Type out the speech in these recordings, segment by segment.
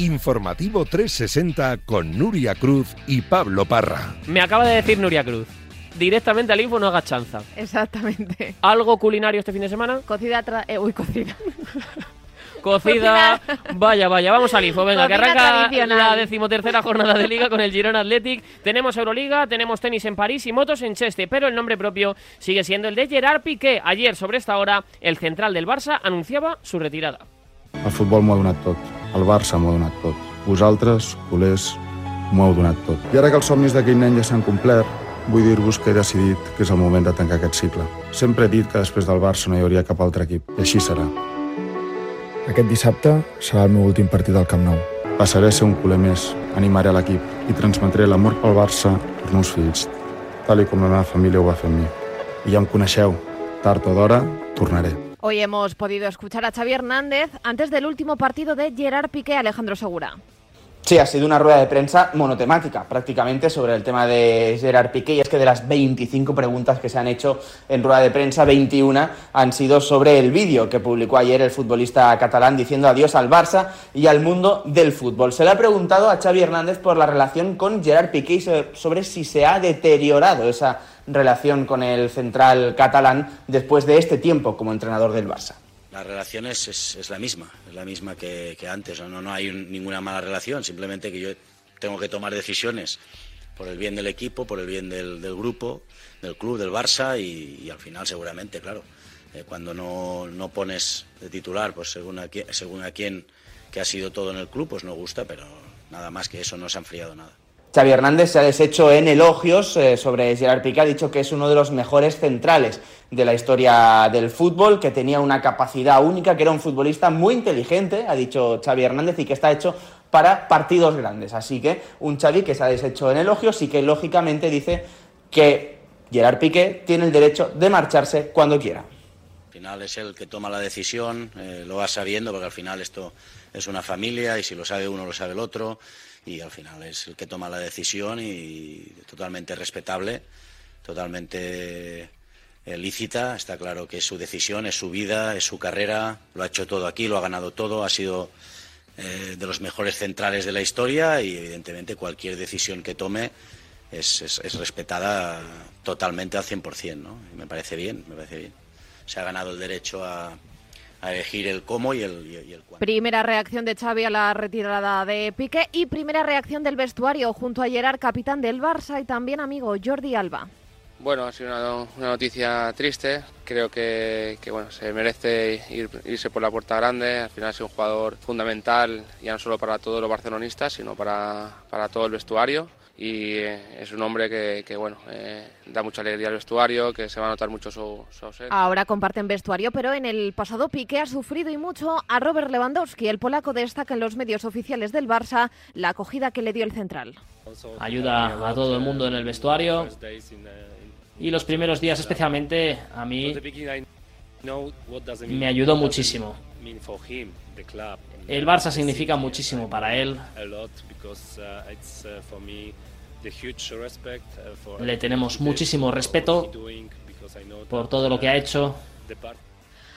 Informativo 360 con Nuria Cruz y Pablo Parra. Me acaba de decir Nuria Cruz. Directamente al info no haga chanza. Exactamente. ¿Algo culinario este fin de semana? Cocida. Tra eh, uy, cocida. Cocida. Vaya, vaya, vamos al info. Venga, que arranca tradicional. la decimotercera jornada de Liga con el Girona Athletic. Tenemos Euroliga, tenemos tenis en París y motos en Cheste, pero el nombre propio sigue siendo el de Gerard Piqué. Ayer, sobre esta hora, el central del Barça anunciaba su retirada. El futbol m'ho ha donat tot. El Barça m'ho ha donat tot. Vosaltres, culers, m'ho heu donat tot. I ara que els somnis d'aquell nen ja s'han complert, vull dir-vos que he decidit que és el moment de tancar aquest cicle. Sempre he dit que després del Barça no hi hauria cap altre equip, i així serà. Aquest dissabte serà el meu últim partit al Camp Nou. Passaré a ser un culer més, animaré l'equip i transmetré l'amor pel Barça als meus fills, tal i com la meva família ho va fer amb mi. I ja em coneixeu, tard o d'hora, tornaré. Hoy hemos podido escuchar a Xavi Hernández antes del último partido de Gerard Piqué Alejandro Segura. Sí, ha sido una rueda de prensa monotemática, prácticamente sobre el tema de Gerard Piqué. Y es que de las 25 preguntas que se han hecho en rueda de prensa, 21 han sido sobre el vídeo que publicó ayer el futbolista catalán diciendo adiós al Barça y al mundo del fútbol. Se le ha preguntado a Xavi Hernández por la relación con Gerard Piqué y so- sobre si se ha deteriorado esa relación con el central catalán después de este tiempo como entrenador del Barça. La relación es, es, la misma, es la misma que, antes. No, no hay un- ninguna mala relación, simplemente que yo tengo que tomar decisiones por el bien del equipo, por el bien del, grupo, del club, del Barça y, al final seguramente, claro, eh, cuando no, no pones de titular, pues según a, quién, según a quién que ha sido todo en el club, pues no gusta, pero nada más que eso no se ha enfriado nada. Xavi Hernández se ha deshecho en elogios eh, sobre Gerard Piqué, ha dicho que es uno de los mejores centrales de la historia del fútbol, que tenía una capacidad única, que era un futbolista muy inteligente, ha dicho Xavi Hernández, y que está hecho para partidos grandes. Así que un Xavi que se ha deshecho en elogios y que lógicamente dice que Gerard Piqué tiene el derecho de marcharse cuando quiera. Al final es el que toma la decisión, eh, lo va sabiendo, porque al final esto es una familia y si lo sabe uno lo sabe el otro y al final es el que toma la decisión y totalmente respetable, totalmente eh, lícita. Está claro que es su decisión, es su vida, es su carrera, lo ha hecho todo aquí, lo ha ganado todo, ha sido eh, de los mejores centrales de la historia y evidentemente cualquier decisión que tome es, es- es respetada totalmente al 100%, ¿no? Me parece bien, me parece bien. Se ha ganado el derecho a, a elegir el cómo y el. Primera reacción de Xavi a la retirada de Piqué y primera reacción del vestuario junto a Gerard, capitán del Barça y también amigo Jordi Alba. Bueno, ha sido una, una noticia triste. Creo que, que, bueno, se merece ir- irse por la puerta grande. Al final ha sido un jugador fundamental, ya no solo para todos los barcelonistas, sino para, para todo el vestuario. Y eh, es un hombre que, que, bueno, eh, da mucha alegría al vestuario, que se va a notar mucho su, su ausencia. Ahora comparten vestuario, pero en el pasado Piqué ha sufrido y mucho a Robert Lewandowski. El polaco destaca en los medios oficiales del Barça la acogida que le dio el central. ayuda a todo el mundo en el vestuario y los primeros días especialmente a mí me ayudó muchísimo. El Barça significa muchísimo para él. Le tenemos muchísimo respeto por todo lo que ha hecho.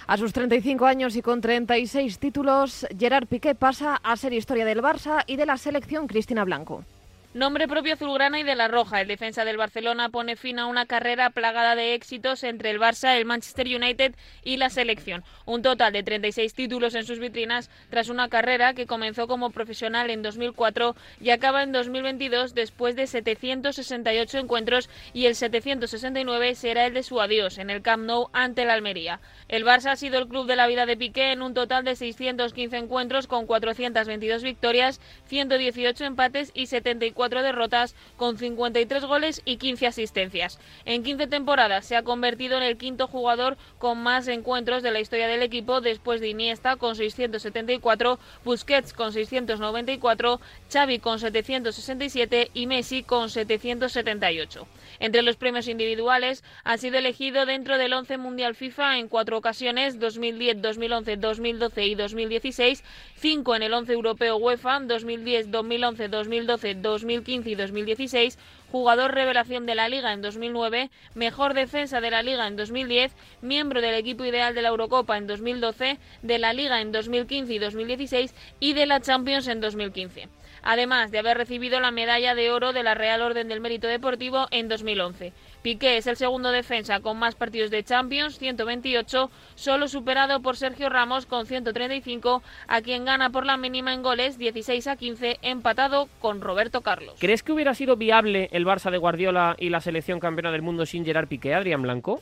A sus 35 años y con 36 títulos, Gerard Piqué pasa a ser historia del Barça y de la selección Cristina Blanco. Nombre propio azulgrana y de la roja. El defensa del Barcelona pone fin a una carrera plagada de éxitos entre el Barça, el Manchester United y la selección. Un total de 36 títulos en sus vitrinas tras una carrera que comenzó como profesional en 2004 y acaba en 2022 después de 768 encuentros y el 769 será el de su adiós en el Camp Nou ante la Almería. El Barça ha sido el club de la vida de Piqué en un total de 615 encuentros con 422 victorias, 118 empates y 74 derrotas con 53 goles y 15 asistencias. En 15 temporadas se ha convertido en el quinto jugador con más encuentros de la historia del equipo después de Iniesta con 674, Busquets con 694, Xavi con 767 y Messi con 778. Entre los premios individuales ha sido elegido dentro del 11 Mundial FIFA en cuatro ocasiones, 2010, 2011, 2012 y 2016, cinco en el 11 Europeo UEFA, 2010, 2011, 2012, 2013 2015 y 2016, jugador revelación de la Liga en 2009, mejor defensa de la Liga en 2010, miembro del equipo ideal de la Eurocopa en 2012, de la Liga en 2015 y 2016 y de la Champions en 2015 además de haber recibido la medalla de oro de la Real Orden del Mérito Deportivo en 2011. Piqué es el segundo defensa con más partidos de Champions, 128, solo superado por Sergio Ramos con 135, a quien gana por la mínima en goles 16 a 15, empatado con Roberto Carlos. ¿Crees que hubiera sido viable el Barça de Guardiola y la selección campeona del mundo sin Gerard Piqué, Adrián Blanco?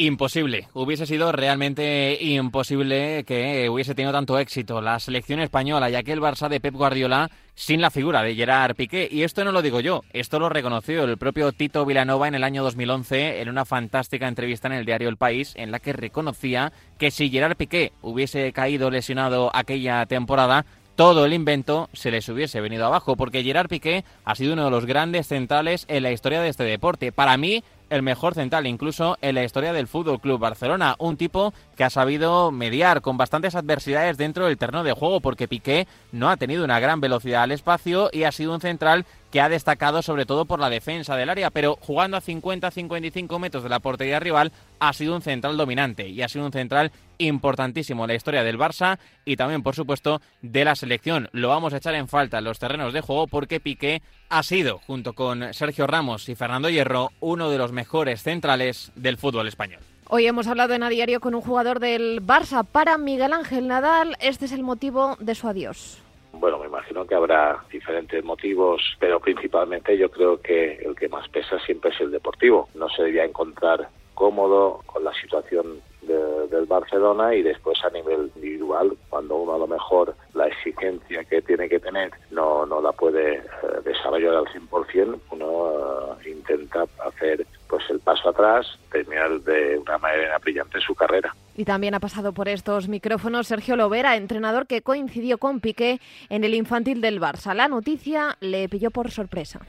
Imposible. Hubiese sido realmente imposible que hubiese tenido tanto éxito la selección española, ya que el Barça de Pep Guardiola sin la figura de Gerard Piqué. Y esto no lo digo yo, esto lo reconoció el propio Tito Vilanova en el año 2011 en una fantástica entrevista en el diario El País, en la que reconocía que si Gerard Piqué hubiese caído lesionado aquella temporada, todo el invento se les hubiese venido abajo, porque Gerard Piqué ha sido uno de los grandes centrales en la historia de este deporte. Para mí, el mejor central incluso en la historia del Fútbol Club Barcelona, un tipo que ha sabido mediar con bastantes adversidades dentro del terreno de juego porque Piqué no ha tenido una gran velocidad al espacio y ha sido un central que ha destacado sobre todo por la defensa del área, pero jugando a 50-55 metros de la portería rival ha sido un central dominante y ha sido un central importantísimo en la historia del Barça y también, por supuesto, de la selección. Lo vamos a echar en falta en los terrenos de juego porque Piqué ha sido, junto con Sergio Ramos y Fernando Hierro, uno de los mejores centrales del fútbol español. Hoy hemos hablado en A Diario con un jugador del Barça. Para Miguel Ángel Nadal, este es el motivo de su adiós. Bueno, me imagino que habrá diferentes motivos, pero principalmente yo creo que el que más pesa siempre es el deportivo. No se debía encontrar cómodo con la situación del Barcelona y después a nivel individual, cuando uno a lo mejor la exigencia que tiene que tener no, no la puede eh, desarrollar al 100%, uno eh, intenta hacer pues el paso atrás, terminar de una manera brillante su carrera. Y también ha pasado por estos micrófonos Sergio Lovera, entrenador que coincidió con Piqué en el infantil del Barça. La noticia le pilló por sorpresa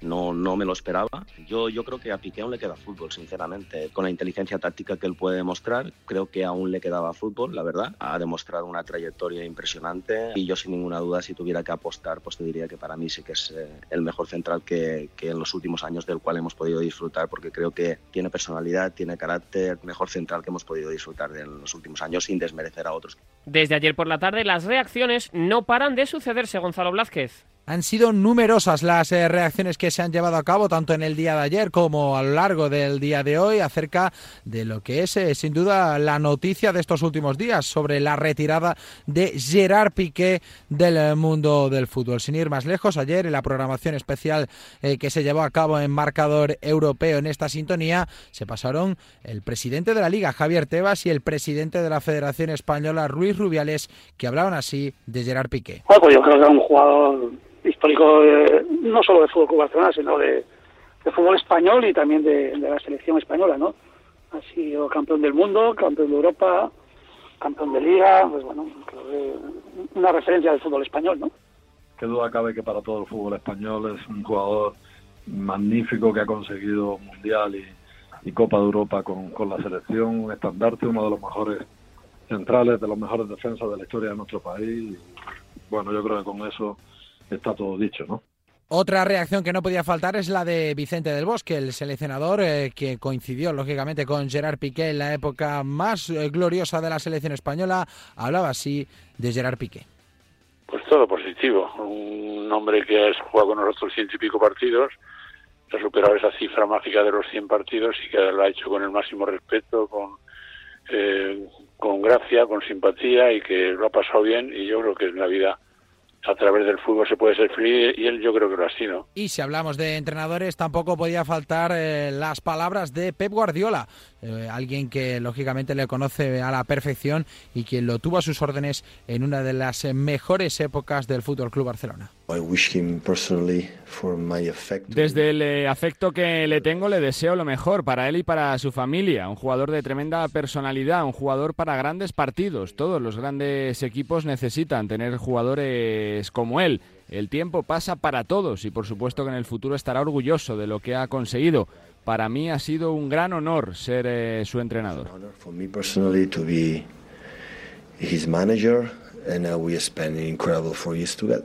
no, no me lo esperaba. Yo, yo creo que a Piqué aún le queda fútbol, sinceramente. Con la inteligencia táctica que él puede demostrar, creo que aún le quedaba fútbol, la verdad. Ha demostrado una trayectoria impresionante y yo sin ninguna duda, si tuviera que apostar, pues te diría que para mí sí que es eh, el mejor central que, en los últimos años del cual hemos podido disfrutar, porque creo que tiene personalidad, tiene carácter, mejor central que hemos podido disfrutar en los últimos años sin desmerecer a otros. Desde ayer por la tarde las reacciones no paran de sucederse, Gonzalo Blázquez. Han sido numerosas las eh, reacciones que se han llevado a cabo tanto en el día de ayer como a lo largo del día de hoy acerca de lo que es eh, sin duda la noticia de estos últimos días sobre la retirada de Gerard Piqué del mundo del fútbol. Sin ir más lejos, ayer en la programación especial eh, que se llevó a cabo en marcador europeo en esta sintonía se pasaron el presidente de la Liga Javier Tebas y el presidente de la Federación Española Ruiz Rubiales que hablaban así de Gerard Piqué. Pues yo creo que un jugador histórico no solo de fútbol Barcelona, sino de, fútbol español y también de, la selección española, ¿no? Ha sido campeón del mundo, campeón de Europa, campeón de Liga, pues bueno, una referencia del fútbol español, ¿no? Qué duda cabe que para todo el fútbol español es un jugador magnífico que ha conseguido Mundial y, Copa de Europa con, con la selección, un estandarte, uno de los mejores centrales, de los mejores defensas de la historia de nuestro país. Bueno, yo creo que con eso está todo dicho, ¿no? Otra reacción que no podía faltar es la de Vicente del Bosque, el seleccionador eh, que coincidió lógicamente con Gerard Piqué en la época más eh, gloriosa de la selección española. Hablaba así de Gerard Piqué. Pues todo positivo. Un hombre que ha jugado con nosotros ciento y pico partidos, ha superado esa cifra mágica de los 100 partidos y que lo ha hecho con el máximo respeto, con, eh, con gracia, con simpatía y que lo ha pasado bien y yo creo que en la vida a través del fútbol se puede ser feliz y él yo creo que lo ha sido. Y si hablamos de entrenadores, tampoco podía faltar eh, las palabras de Pep Guardiola, eh, alguien que lógicamente le conoce a la perfección y quien lo tuvo a sus órdenes en una de las mejores épocas del Fútbol Club Barcelona. Desde el eh, afecto que le tengo, le deseo lo mejor para él y para su familia. Un jugador de tremenda personalidad, un jugador para grandes partidos. Todos los grandes equipos necesitan tener jugadores como él. El tiempo pasa para todos y por supuesto que en el futuro estará orgulloso de lo que ha conseguido. Para mí ha sido un gran honor ser eh, su entrenador. his manager and uh, we spent incredible four years together.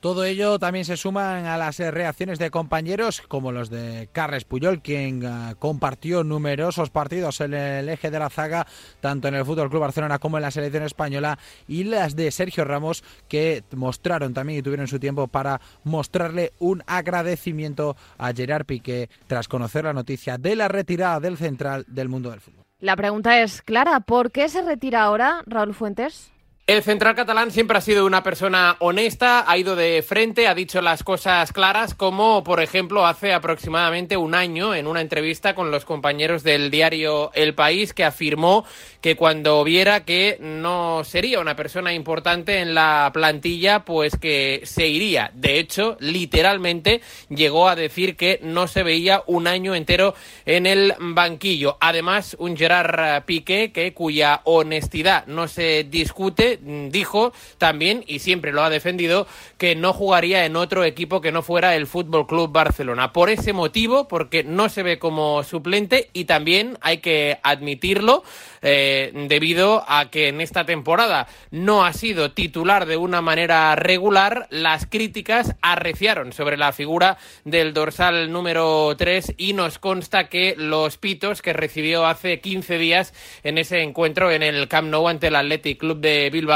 Todo ello también se suman a las reacciones de compañeros como los de Carles Puyol, quien eh, compartió numerosos partidos en el eje de la zaga, tanto en el Fútbol Club Barcelona como en la selección española, y las de Sergio Ramos, que mostraron también y tuvieron su tiempo para mostrarle un agradecimiento a Gerard Piqué tras conocer la noticia de la retirada del central del mundo del fútbol. La pregunta es clara, ¿por qué se retira ahora Raúl Fuentes? El central catalán siempre ha sido una persona honesta, ha ido de frente, ha dicho las cosas claras, como por ejemplo hace aproximadamente un año en una entrevista con los compañeros del diario El País, que afirmó que cuando viera que no sería una persona importante en la plantilla, pues que se iría. De hecho, literalmente llegó a decir que no se veía un año entero en el banquillo. Además, un Gerard Piqué que cuya honestidad no se discute dijo también, y siempre lo ha defendido, que no jugaría en otro equipo que no fuera el Fútbol Club Barcelona. Por ese motivo, porque no se ve como suplente y también hay que admitirlo, eh, debido a que en esta temporada no ha sido titular de una manera regular, las críticas arreciaron sobre la figura del dorsal número 3 y nos consta que los pitos que recibió hace 15 días en ese encuentro en el Camp Nou ante el Athletic Club de Bilbao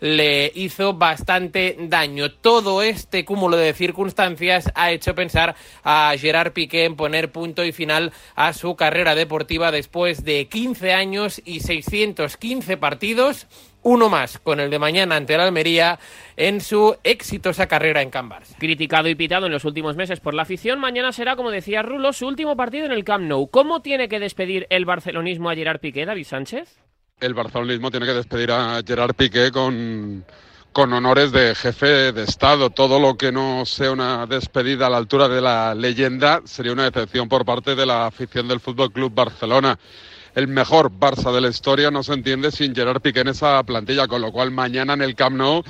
le hizo bastante daño. Todo este cúmulo de circunstancias ha hecho pensar a Gerard Piqué en poner punto y final a su carrera deportiva después de 15 años y 615 partidos uno más con el de mañana ante el Almería en su exitosa carrera en Can Criticado y pitado en los últimos meses por la afición, mañana será, como decía Rulo, su último partido en el Camp Nou. ¿Cómo tiene que despedir el barcelonismo a Gerard Piqué, David Sánchez? El barcelonismo tiene que despedir a Gerard Piqué con, con honores de jefe de Estado. Todo lo que no sea una despedida a la altura de la leyenda sería una decepción por parte de la afición del Fútbol Club Barcelona. El mejor Barça de la historia no se entiende sin Gerard Piqué en esa plantilla, con lo cual mañana en el Camp Nou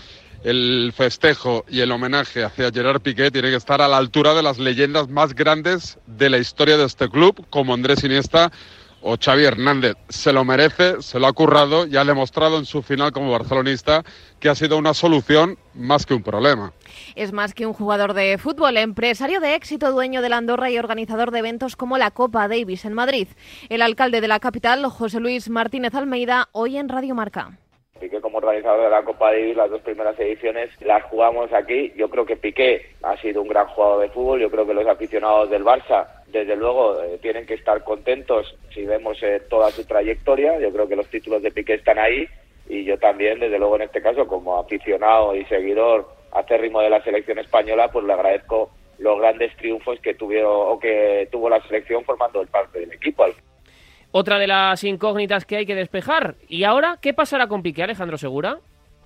el festejo y el homenaje hacia Gerard Piqué tiene que estar a la altura de las leyendas más grandes de la historia de este club, como Andrés Iniesta o Xavi Hernández. Se lo merece, se lo ha currado y ha demostrado en su final como barcelonista que ha sido una solución más que un problema. Es más que un jugador de fútbol, empresario de éxito, dueño de la Andorra y organizador de eventos como la Copa Davis en Madrid. El alcalde de la capital, José Luis Martínez Almeida, hoy en Radio Marca. Piqué como organizador de la Copa Davis, las dos primeras ediciones las jugamos aquí. Yo creo que Piqué ha sido un gran jugador de fútbol. Yo creo que los aficionados del Barça desde luego eh, tienen que estar contentos si vemos eh, toda su trayectoria. Yo creo que los títulos de Piqué están ahí y yo también, desde luego en este caso, como aficionado y seguidor acérrimo de la selección española, pues le agradezco los grandes triunfos que tuvieron o que tuvo la selección formando el parte del equipo. Otra de las incógnitas que hay que despejar. ¿Y ahora qué pasará con Piqué, Alejandro Segura?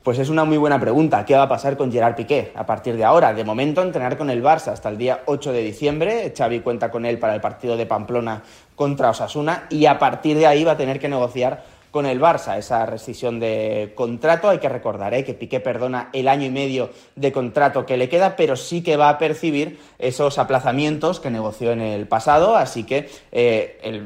Pues es una muy buena pregunta. ¿Qué va a pasar con Gerard Piqué a partir de ahora? De momento, entrenar con el Barça hasta el día 8 de diciembre. Xavi cuenta con él para el partido de Pamplona contra Osasuna y a partir de ahí va a tener que negociar con el Barça, esa rescisión de contrato. Hay que recordar ¿eh? que Piqué perdona el año y medio de contrato que le queda, pero sí que va a percibir esos aplazamientos que negoció en el pasado. Así que eh,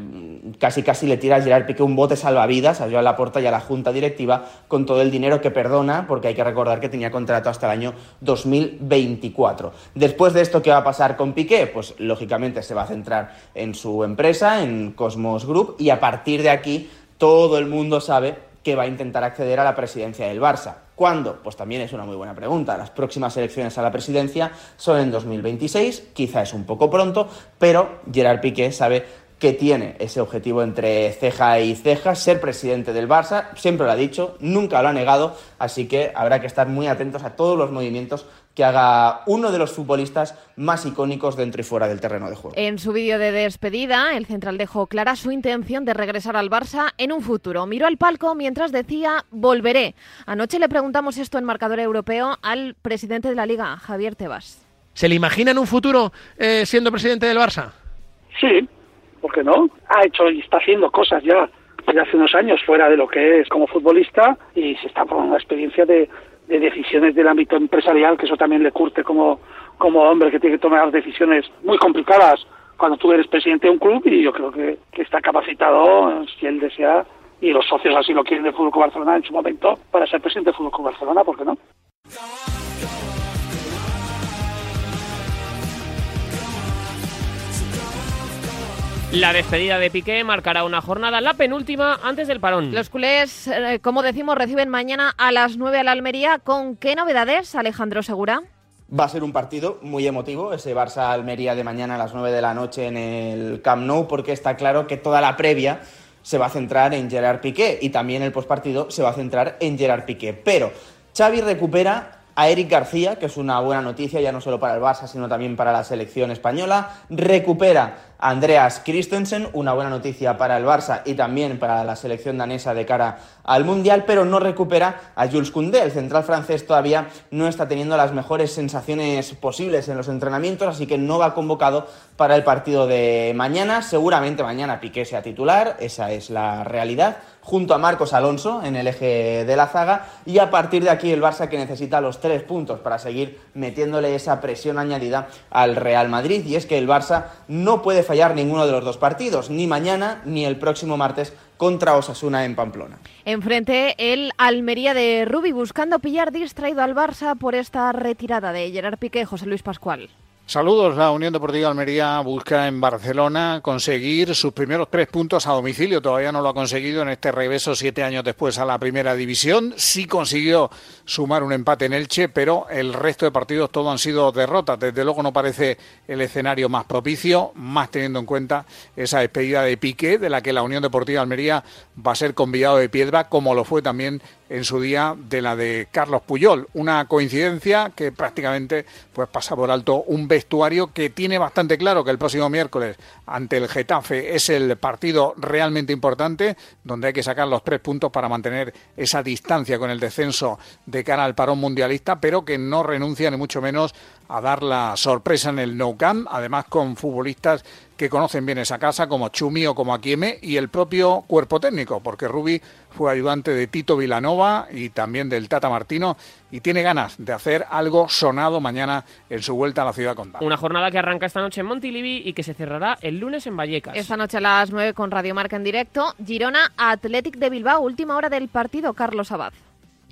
casi casi le tira a Gerard Piqué un bote salvavidas a Joan Laporta y a la Junta Directiva con todo el dinero que perdona, porque hay que recordar que tenía contrato hasta el año 2024. Después de esto, ¿qué va a pasar con Piqué? Pues lógicamente se va a centrar en su empresa, en Cosmos Group, y a partir de aquí todo el mundo sabe que va a intentar acceder a la presidencia del Barça. ¿Cuándo? Pues también es una muy buena pregunta. Las próximas elecciones a la presidencia son en 2026, quizá es un poco pronto, pero Gerard Piqué sabe que tiene ese objetivo entre ceja y ceja, ser presidente del Barça, siempre lo ha dicho, nunca lo ha negado, así que habrá que estar muy atentos a todos los movimientos que haga uno de los futbolistas más icónicos dentro y fuera del terreno de juego. En su vídeo de despedida, el central dejó clara su intención de regresar al Barça en un futuro. Miró al palco mientras decía volveré. Anoche le preguntamos esto en marcador europeo al presidente de la liga, Javier Tebas. ¿Se le imagina en un futuro eh, siendo presidente del Barça? Sí, ¿por qué no? Ha hecho y está haciendo cosas ya desde hace unos años fuera de lo que es como futbolista y se está por una experiencia de de decisiones del ámbito empresarial, que eso también le curte como, como hombre que tiene que tomar decisiones muy complicadas cuando tú eres presidente de un club y yo creo que, está capacitado, si él desea, y los socios así lo quieren de Fútbol Barcelona en su momento, para ser presidente de Fútbol Barcelona, ¿por qué no? La despedida de Piqué marcará una jornada, la penúltima, antes del parón. Los culés, eh, como decimos, reciben mañana a las 9 a la Almería. ¿Con qué novedades, Alejandro Segura? Va a ser un partido muy emotivo, ese Barça-Almería de mañana a las 9 de la noche en el Camp Nou, porque está claro que toda la previa se va a centrar en Gerard Piqué y también el postpartido se va a centrar en Gerard Piqué. Pero Xavi recupera a Eric García, que es una buena noticia ya no solo para el Barça, sino también para la selección española. Recupera Andreas Christensen, una buena noticia para el Barça y también para la selección danesa de cara al Mundial, pero no recupera a Jules Koundé. El central francés todavía no está teniendo las mejores sensaciones posibles en los entrenamientos, así que no va convocado para el partido de mañana. Seguramente mañana Piqué sea titular, esa es la realidad junto a Marcos Alonso en el eje de la zaga y a partir de aquí el Barça que necesita los tres puntos para seguir metiéndole esa presión añadida al Real Madrid y es que el Barça no puede fallar ninguno de los dos partidos, ni mañana ni el próximo martes contra Osasuna en Pamplona. Enfrente el Almería de Rubi buscando pillar distraído al Barça por esta retirada de Gerard Piqué, José Luis Pascual. Saludos. La Unión Deportiva Almería busca en Barcelona conseguir sus primeros tres puntos a domicilio. Todavía no lo ha conseguido en este regreso siete años después a la primera división. Sí consiguió sumar un empate en Elche, pero el resto de partidos todo han sido derrotas. Desde luego no parece el escenario más propicio, más teniendo en cuenta esa despedida de Piqué, de la que la Unión Deportiva Almería va a ser convidado de piedra, como lo fue también en su día de la de Carlos Puyol. Una coincidencia que prácticamente pues pasa por alto un vestuario que tiene bastante claro que el próximo miércoles ante el Getafe es el partido realmente importante donde hay que sacar los tres puntos para mantener esa distancia con el descenso de cara al parón mundialista, pero que no renuncia ni mucho menos a dar la sorpresa en el Nou Camp, además con futbolistas que conocen bien esa casa, como Chumi o como Aquieme, y el propio cuerpo técnico, porque Rubi fue ayudante de Tito Vilanova y también del Tata Martino, y tiene ganas de hacer algo sonado mañana en su vuelta a la ciudad condal. Una jornada que arranca esta noche en Montilivi y que se cerrará el lunes en Vallecas. Esta noche a las 9 con Radio Marca en directo, Girona Athletic de Bilbao, última hora del partido, Carlos Abad.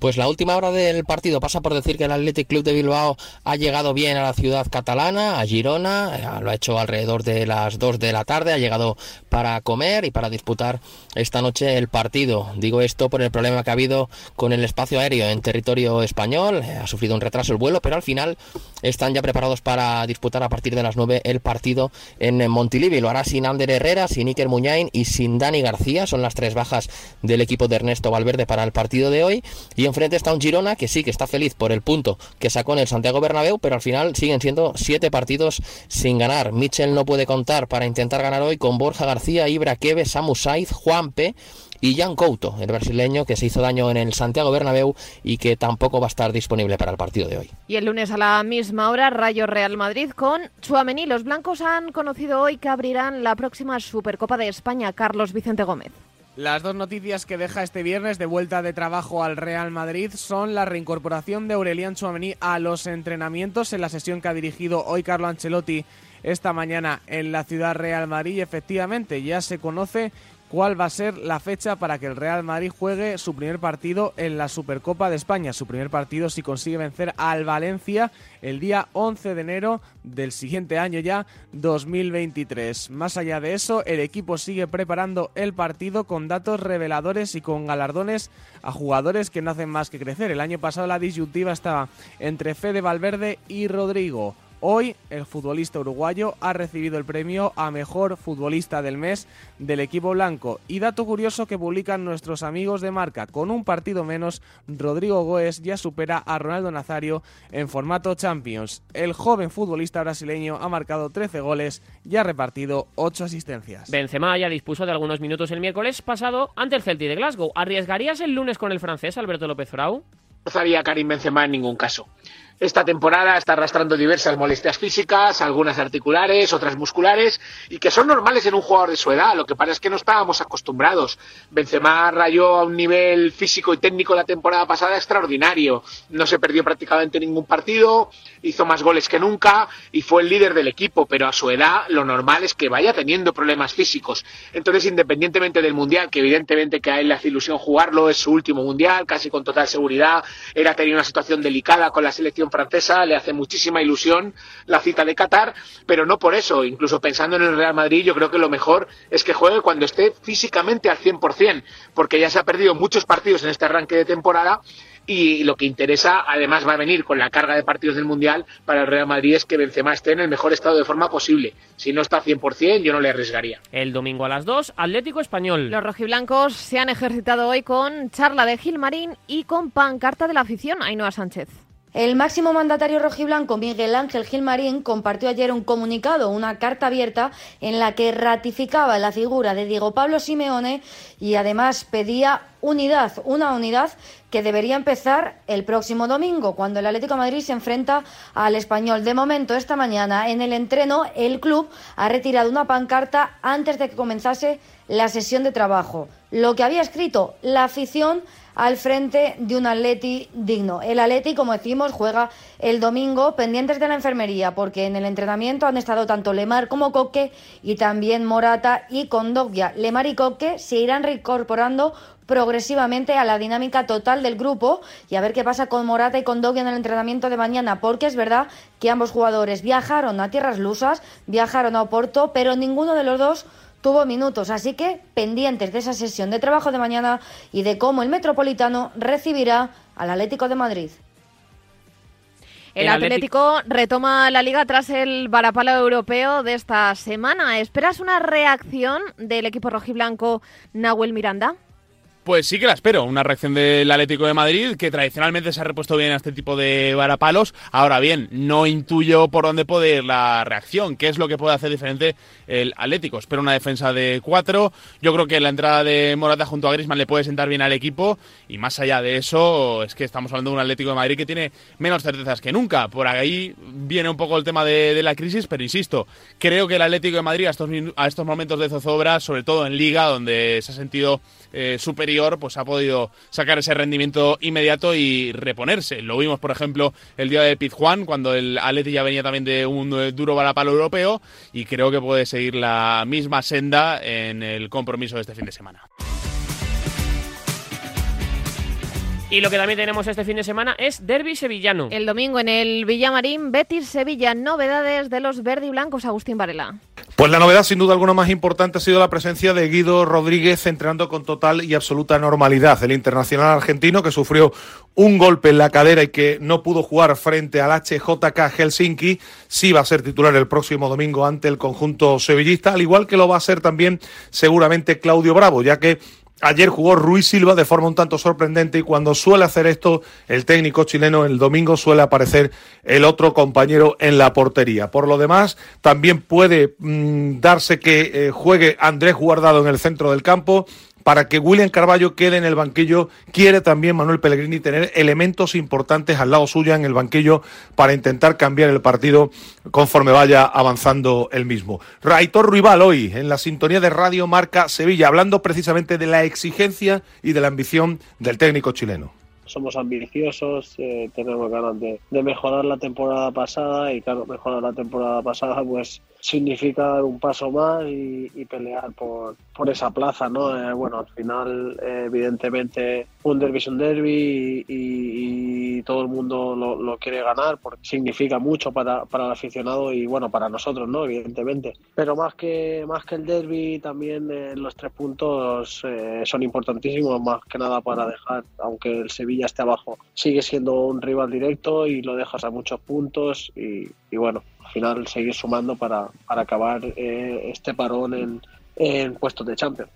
Pues la última hora del partido pasa por decir que el Athletic Club de Bilbao ha llegado bien a la ciudad catalana, a Girona, eh, lo ha hecho alrededor de las 2 de la tarde, ha llegado para comer y para disputar esta noche el partido. Digo esto por el problema que ha habido con el espacio aéreo en territorio español, eh, ha sufrido un retraso el vuelo, pero al final están ya preparados para disputar a partir de las 9 el partido en Montilivi. Lo hará sin Ander Herrera, sin Iker Muñain y sin Dani García, son las tres bajas del equipo de Ernesto Valverde para el partido de hoy. Y enfrente está un Girona que sí que está feliz por el punto que sacó en el Santiago Bernabéu, pero al final siguen siendo siete partidos sin ganar. Mitchell no puede contar para intentar ganar hoy con Borja García, Ibra Kebe, Samu Saiz, Juanpe y Jan Couto, el brasileño que se hizo daño en el Santiago Bernabéu y que tampoco va a estar disponible para el partido de hoy. Y el lunes a la misma hora, Rayo Real Madrid con Chuamení. Los blancos han conocido hoy que abrirán la próxima Supercopa de España, Carlos Vicente Gómez. Las dos noticias que deja este viernes de vuelta de trabajo al Real Madrid son la reincorporación de Aurelian Chouameni a los entrenamientos en la sesión que ha dirigido hoy Carlo Ancelotti esta mañana en la ciudad Real Madrid. Efectivamente ya se conoce cuál va a ser la fecha para que el Real Madrid juegue su primer partido en la Supercopa de España. Su primer partido si consigue vencer al Valencia el día 11 de enero del siguiente año ya 2023. Más allá de eso, el equipo sigue preparando el partido con datos reveladores y con galardones a jugadores que no hacen más que crecer. El año pasado la disyuntiva estaba entre Fede Valverde y Rodrigo. Hoy el futbolista uruguayo ha recibido el premio a mejor futbolista del mes del equipo blanco. Y dato curioso que publican nuestros amigos de marca, con un partido menos, Rodrigo Goes ya supera a Ronaldo Nazario en formato Champions. El joven futbolista brasileño ha marcado 13 goles y ha repartido 8 asistencias. Benzema ya dispuso de algunos minutos el miércoles pasado ante el Celtic de Glasgow. ¿Arriesgarías el lunes con el francés Alberto López Frau? No haría Karim Benzema en ningún caso. Esta temporada está arrastrando diversas molestias físicas, algunas articulares, otras musculares, y que son normales en un jugador de su edad. Lo que pasa es que no estábamos acostumbrados. Benzema rayó a un nivel físico y técnico la temporada pasada extraordinario. No se perdió prácticamente ningún partido, hizo más goles que nunca y fue el líder del equipo, pero a su edad lo normal es que vaya teniendo problemas físicos. Entonces, independientemente del Mundial, que evidentemente que a él le hace ilusión jugarlo, es su último Mundial, casi con total seguridad, era tenía una situación delicada con la selección francesa, le hace muchísima ilusión la cita de Qatar, pero no por eso, incluso pensando en el Real Madrid, yo creo que lo mejor es que juegue cuando esté físicamente al 100%, porque ya se ha perdido muchos partidos en este arranque de temporada y lo que interesa, además va a venir con la carga de partidos del Mundial para el Real Madrid es que Benzema esté en el mejor estado de forma posible. Si no está al 100%, yo no le arriesgaría. El domingo a las 2, Atlético Español. Los rojiblancos se han ejercitado hoy con charla de Gilmarín y con pancarta de la afición Ainhoa Sánchez. El máximo mandatario rojiblanco Miguel Ángel Gilmarín compartió ayer un comunicado, una carta abierta, en la que ratificaba la figura de Diego Pablo Simeone y además pedía unidad, una unidad que debería empezar el próximo domingo, cuando el Atlético Madrid se enfrenta al español. De momento, esta mañana, en el entreno, el club ha retirado una pancarta antes de que comenzase la sesión de trabajo. Lo que había escrito la afición al frente de un Atleti digno. El Atleti, como decimos, juega el domingo pendientes de la enfermería, porque en el entrenamiento han estado tanto Lemar como Coque y también Morata y Condoglia. Lemar y Coque se irán reincorporando progresivamente a la dinámica total del grupo y a ver qué pasa con Morata y con en el entrenamiento de mañana, porque es verdad que ambos jugadores viajaron a tierras lusas, viajaron a Oporto, pero ninguno de los dos tuvo minutos, así que pendientes de esa sesión de trabajo de mañana y de cómo el Metropolitano recibirá al Atlético de Madrid. El, Atlético, retoma la liga tras el varapalo europeo de esta semana. ¿Esperas una reacción del equipo rojiblanco Nahuel Miranda? Pues sí que la espero, una reacción del Atlético de Madrid que tradicionalmente se ha repuesto bien a este tipo de varapalos. Ahora bien, no intuyo por dónde puede ir la reacción, qué es lo que puede hacer diferente el Atlético. Espero una defensa de cuatro. Yo creo que la entrada de Morata junto a Griezmann le puede sentar bien al equipo y más allá de eso es que estamos hablando de un Atlético de Madrid que tiene menos certezas que nunca. Por ahí viene un poco el tema de, la crisis, pero insisto, creo que el Atlético de Madrid a estos, a estos momentos de zozobra, sobre todo en Liga, donde se ha sentido eh, superior, pues ha podido sacar ese rendimiento inmediato y reponerse. Lo vimos, por ejemplo, el día de Pizjuán, cuando el Atleti ya venía también de un eh, duro balapalo europeo y creo que puede seguir la misma senda en el compromiso de este fin de semana. Y lo que también tenemos este fin de semana es Derby Sevillano. El domingo en el Villamarín, Betis Sevilla, novedades de los verde y blancos, Agustín Varela. Pues la novedad, sin duda alguna más importante, ha sido la presencia de Guido Rodríguez entrenando con total y absoluta normalidad. El internacional argentino que sufrió un golpe en la cadera y que no pudo jugar frente al HJK Helsinki, sí va a ser titular el próximo domingo ante el conjunto sevillista, al igual que lo va a ser también seguramente Claudio Bravo, ya que Ayer jugó Ruiz Silva de forma un tanto sorprendente y cuando suele hacer esto el técnico chileno el domingo suele aparecer el otro compañero en la portería. Por lo demás, también puede mm, darse que eh, juegue Andrés Guardado en el centro del campo para que William Carballo quede en el banquillo, quiere también Manuel Pellegrini tener elementos importantes al lado suya en el banquillo para intentar cambiar el partido conforme vaya avanzando el mismo. Raitor Rival hoy en la sintonía de Radio Marca Sevilla, hablando precisamente de la exigencia y de la ambición del técnico chileno somos ambiciosos, eh, tenemos ganas de, mejorar la temporada pasada y claro, mejorar la temporada pasada pues significa dar un paso más y, pelear por, por, esa plaza, ¿no? Eh, bueno, al final eh, evidentemente un derby es un derby y, todo el mundo lo, quiere ganar porque significa mucho para, para el aficionado y bueno, para nosotros, ¿no? Evidentemente. Pero más que, más que el derby también los tres puntos son importantísimos, más que nada para dejar, aunque el Sevilla esté abajo. Sigue siendo un rival directo y lo dejas a muchos puntos y, bueno, final seguir sumando para, para acabar eh, este parón en, en puestos de Champions.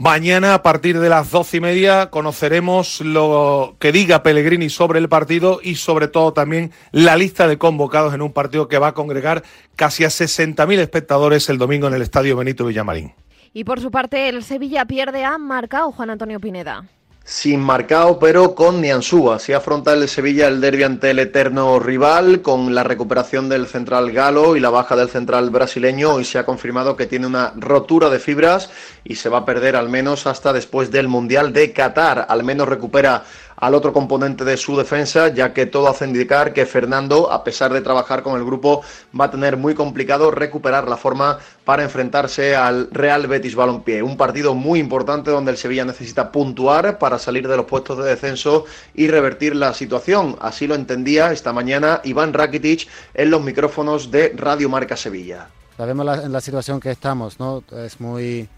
Mañana, a partir de las doce y media, conoceremos lo que diga Pellegrini sobre el partido y, sobre todo, también la lista de convocados en un partido que va a congregar casi a 60.000 espectadores el domingo en el Estadio Benito Villamarín. Y por su parte, el Sevilla pierde a marcado Juan Antonio Pineda sin marcado, pero con Niansú. Así afronta el Sevilla el derbi ante el eterno rival, con la recuperación del central galo y la baja del central brasileño. y se ha confirmado que tiene una rotura de fibras y se va a perder al menos hasta después del Mundial de Qatar. Al menos recupera al otro componente de su defensa, ya que todo hace indicar que Fernando, a pesar de trabajar con el grupo, va a tener muy complicado recuperar la forma para enfrentarse al Real Betis Balompié. Un partido muy importante donde el Sevilla necesita puntuar para salir de los puestos de descenso y revertir la situación. Así lo entendía esta mañana Iván Rakitic en los micrófonos de Radio Marca Sevilla. Sabemos la, en la situación que estamos, ¿no? Es muy,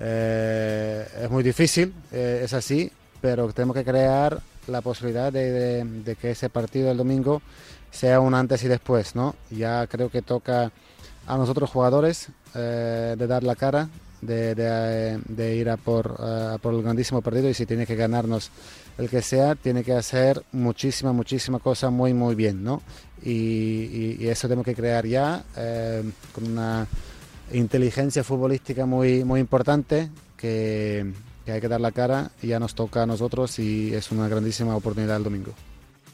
eh, es muy difícil, eh, es así, pero tenemos que crear la posibilidad de, que ese partido del domingo sea un antes y después, ¿no? Ya creo que toca a nosotros jugadores eh, de dar la cara, de, de ir a por, a por el grandísimo partido y si tiene que ganarnos el que sea, tiene que hacer muchísima, muchísima cosa muy, muy bien, ¿no? Y, eso tenemos que crear ya eh, con una inteligencia futbolística muy, muy importante que, que hay que dar la cara y ya nos toca a nosotros y es una grandísima oportunidad el domingo.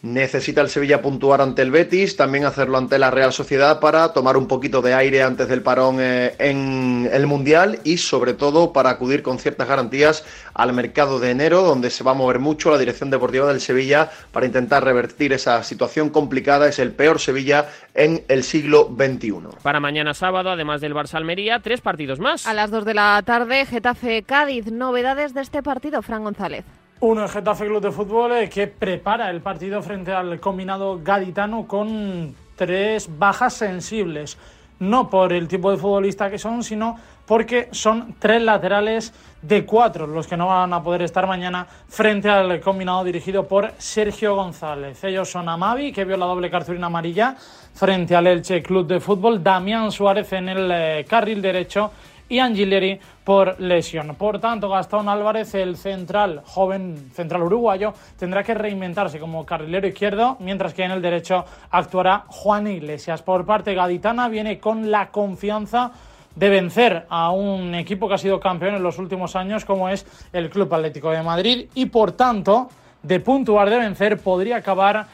Necesita el Sevilla puntuar ante el Betis, también hacerlo ante la Real Sociedad para tomar un poquito de aire antes del parón eh, en el Mundial y sobre todo para acudir con ciertas garantías al mercado de enero, donde se va a mover mucho la dirección deportiva del Sevilla para intentar revertir esa situación complicada. Es el peor Sevilla en el siglo XXI. Para mañana sábado, además del Barça Almería, tres partidos más. A las 2 de la tarde, Getafe Cádiz. Novedades de este partido, Fran González. Uno, Getafe Club de Fútbol, eh, que prepara el partido frente al combinado gaditano con tres bajas sensibles. No por el tipo de futbolista que son, sino porque son tres laterales de cuatro los que no van a poder estar mañana frente al combinado dirigido por Sergio González. Ellos son Amavi, que vio la doble cartulina amarilla frente al Elche Club de Fútbol, Damián Suárez en el eh, carril derecho y Angileri por lesión. Por tanto, Gastón Álvarez, el central, joven central uruguayo, tendrá que reinventarse como carrilero izquierdo, mientras que en el derecho actuará Juan Iglesias. Por parte gaditana viene con la confianza de vencer a un equipo que ha sido campeón en los últimos años como es el Club Atlético de Madrid y por tanto de puntuar de vencer podría acabar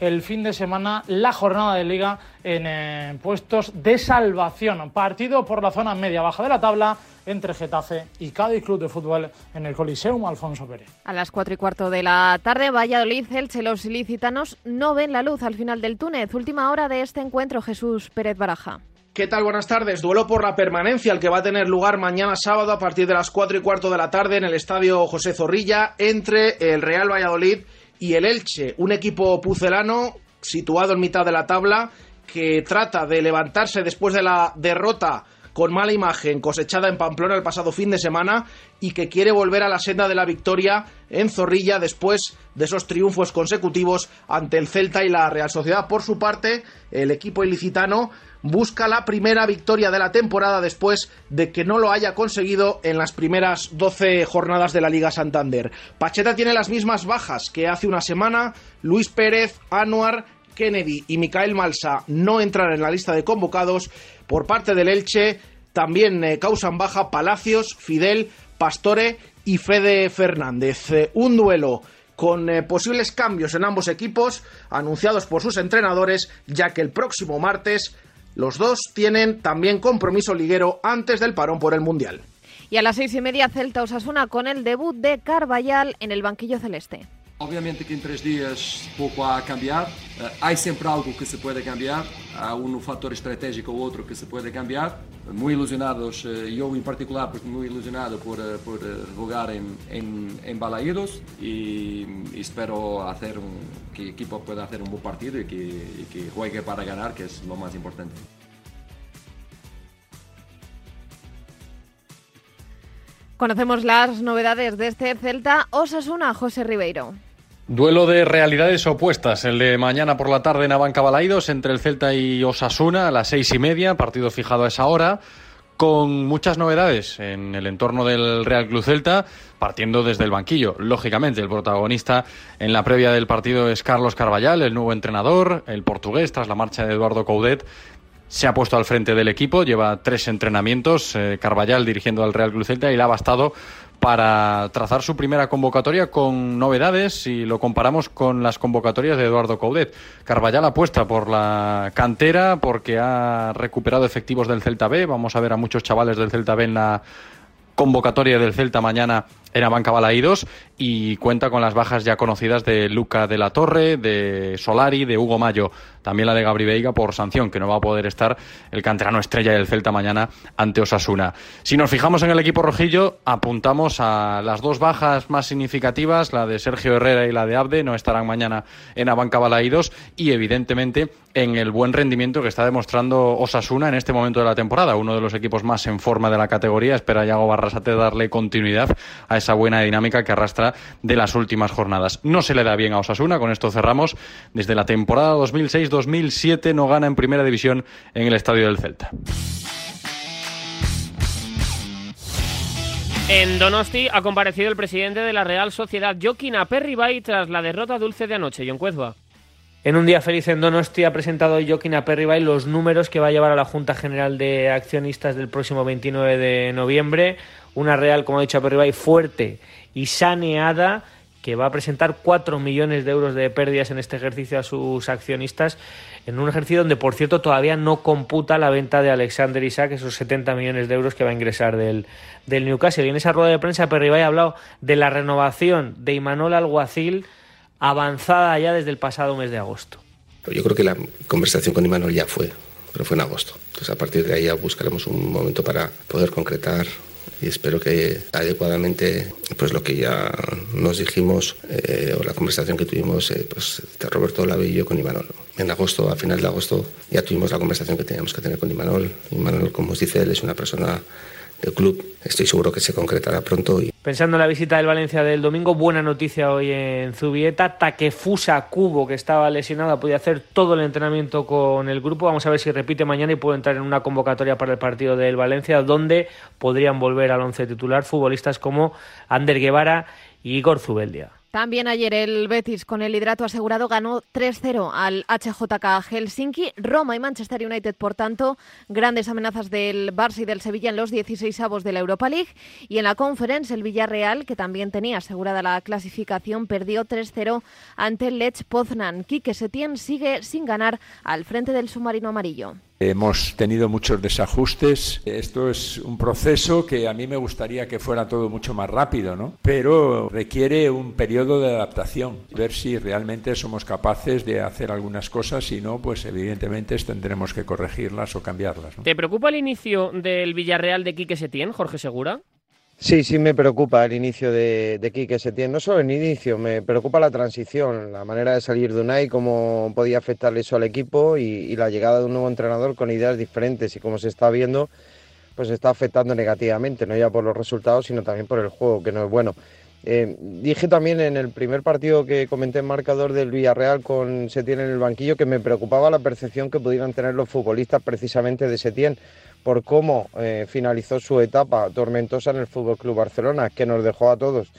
el fin de semana la jornada de liga en eh, puestos de salvación. Partido por la zona media-baja de la tabla entre Getafe y Cádiz Club de Fútbol en el Coliseum Alfonso Pérez. A las cuatro y cuarto de la tarde, Valladolid, Elche, los ilicitanos no ven la luz al final del túnel. Última hora de este encuentro, Jesús Pérez Baraja. ¿Qué tal? Buenas tardes. Duelo por la permanencia, el que va a tener lugar mañana sábado a partir de las cuatro y cuarto de la tarde en el estadio José Zorrilla entre el Real Valladolid y el Elche, un equipo pucelano situado en mitad de la tabla que trata de levantarse después de la derrota con mala imagen cosechada en Pamplona el pasado fin de semana y que quiere volver a la senda de la victoria en Zorrilla después de esos triunfos consecutivos ante el Celta y la Real Sociedad. Por su parte, el equipo ilicitano busca la primera victoria de la temporada después de que no lo haya conseguido en las primeras 12 jornadas de la Liga Santander. Pacheta tiene las mismas bajas que hace una semana. Luis Pérez, Anuar, Kennedy y Micael Malsa no entran en la lista de convocados. Por parte del Elche también eh, causan baja Palacios, Fidel, Pastore y Fede Fernández. Eh, un duelo con eh, posibles cambios en ambos equipos anunciados por sus entrenadores, ya que el próximo martes los dos tienen también compromiso liguero antes del parón por el Mundial. Y a las seis y media, Celta Osasuna con el debut de Carvallal en el banquillo celeste. Obviamente que en tres días poco ha cambiar. Uh, hay siempre algo que se puede cambiar. Há um fator estratégico ou outro que se puede cambiar. Muy ilusionados, uh, eu em particular, pues, muy ilusionado por, uh, por jugar en, en, en Balaídos y, y, espero hacer un, que el equipo pueda hacer un buen partido y que, y que juegue para ganar, que es lo más importante. Conocemos las novedades de este Celta Osasuna, José Ribeiro. Duelo de realidades opuestas, el de mañana por la tarde en Abanca Balaidos entre el Celta y Osasuna a las seis y media, partido fijado a esa hora, con muchas novedades en el entorno del Real Club Celta, partiendo desde el banquillo. Lógicamente, el protagonista en la previa del partido es Carlos Carballal, el nuevo entrenador, el portugués, tras la marcha de Eduardo Coudet, se ha puesto al frente del equipo, lleva tres entrenamientos, eh, Carballal dirigiendo al Real Club Celta y le ha bastado para trazar su primera convocatoria con novedades si lo comparamos con las convocatorias de Eduardo Coudet. Carballal apuesta por la cantera porque ha recuperado efectivos del Celta B. Vamos a ver a muchos chavales del Celta B en la convocatoria del Celta mañana en Abanca Balaídos y cuenta con las bajas ya conocidas de Luca de la Torre, de Solari, de Hugo Mayo, también la de Gabri Veiga por sanción, que no va a poder estar el canterano estrella del Celta mañana ante Osasuna. Si nos fijamos en el equipo rojillo, apuntamos a las dos bajas más significativas, la de Sergio Herrera y la de Abde, no estarán mañana en Abanca Balaídos y evidentemente en el buen rendimiento que está demostrando Osasuna en este momento de la temporada, uno de los equipos más en forma de la categoría. Espera Yago Barrasate darle continuidad a esa buena dinámica que arrastra de las últimas jornadas. No se le da bien a Osasuna, con esto cerramos. Desde la temporada 2006-2007 no gana en primera división en el estadio del Celta. En Donosti ha comparecido el presidente de la Real Sociedad, Joaquín Aperribay, tras la derrota dulce de anoche. John Cuezba. En un día feliz en Donosti ha presentado Joaquín Aperribay los números que va a llevar a la Junta General de Accionistas del próximo 29 de noviembre. Una Real, como ha dicho Aperribay, fuerte y saneada que va a presentar 4 millones de euros de pérdidas en este ejercicio a sus accionistas, en un ejercicio donde, por cierto, todavía no computa la venta de Alexander Isaac, esos 70 millones de euros que va a ingresar del, del Newcastle. Y en esa rueda de prensa, Perribay ha hablado de la renovación de Imanol Alguacil avanzada ya desde el pasado mes de agosto. Yo creo que la conversación con Imanol ya fue, pero fue en agosto. Entonces, a partir de ahí ya buscaremos un momento para poder concretar y espero que adecuadamente pues lo que ya nos dijimos eh, o la conversación que tuvimos eh, pues Roberto Lave y yo con Imanol. En agosto, a final de agosto, ya tuvimos la conversación que teníamos que tener con Imanol. Imanol, como os dice él, es una persona del club. Estoy seguro que se concretará pronto. Y... Pensando en la visita del Valencia del domingo, buena noticia hoy en Zubieta. Takefusa Cubo, que estaba lesionada, podía hacer todo el entrenamiento con el grupo. Vamos a ver si repite mañana y puede entrar en una convocatoria para el partido del Valencia, donde podrían volver al once titular futbolistas como Ander Guevara y Igor Zubeldia. También ayer el Betis con el hidrato asegurado ganó 3-0 al HJK Helsinki. Roma y Manchester United, por tanto, grandes amenazas del Barça y del Sevilla en los 16 avos de la Europa League. Y en la Conference, el Villarreal, que también tenía asegurada la clasificación, perdió 3-0 ante el Lech Poznan. Quique Setién sigue sin ganar al frente del submarino amarillo. Hemos tenido muchos desajustes. Esto es un proceso que a mí me gustaría que fuera todo mucho más rápido, ¿no? Pero requiere un periodo de adaptación, ver si realmente somos capaces de hacer algunas cosas, si no, pues evidentemente tendremos que corregirlas o cambiarlas. ¿Te preocupa el inicio del Villarreal de Quique Setién, Jorge Segura? Sí, sí me preocupa el inicio de, de Quique Setién. No solo el inicio, me preocupa la transición, la manera de salir de Unai, cómo podía afectarle eso al equipo y, la llegada de un nuevo entrenador con ideas diferentes y como se está viendo, pues está afectando negativamente, no ya por los resultados, sino también por el juego, que no es bueno. Eh, dije también en el primer partido que comenté en marcador del Villarreal con Setién en el banquillo que me preocupaba la percepción que pudieran tener los futbolistas precisamente de Setién por cómo eh, finalizó su etapa tormentosa en el Fútbol Club Barcelona, que nos dejó a todos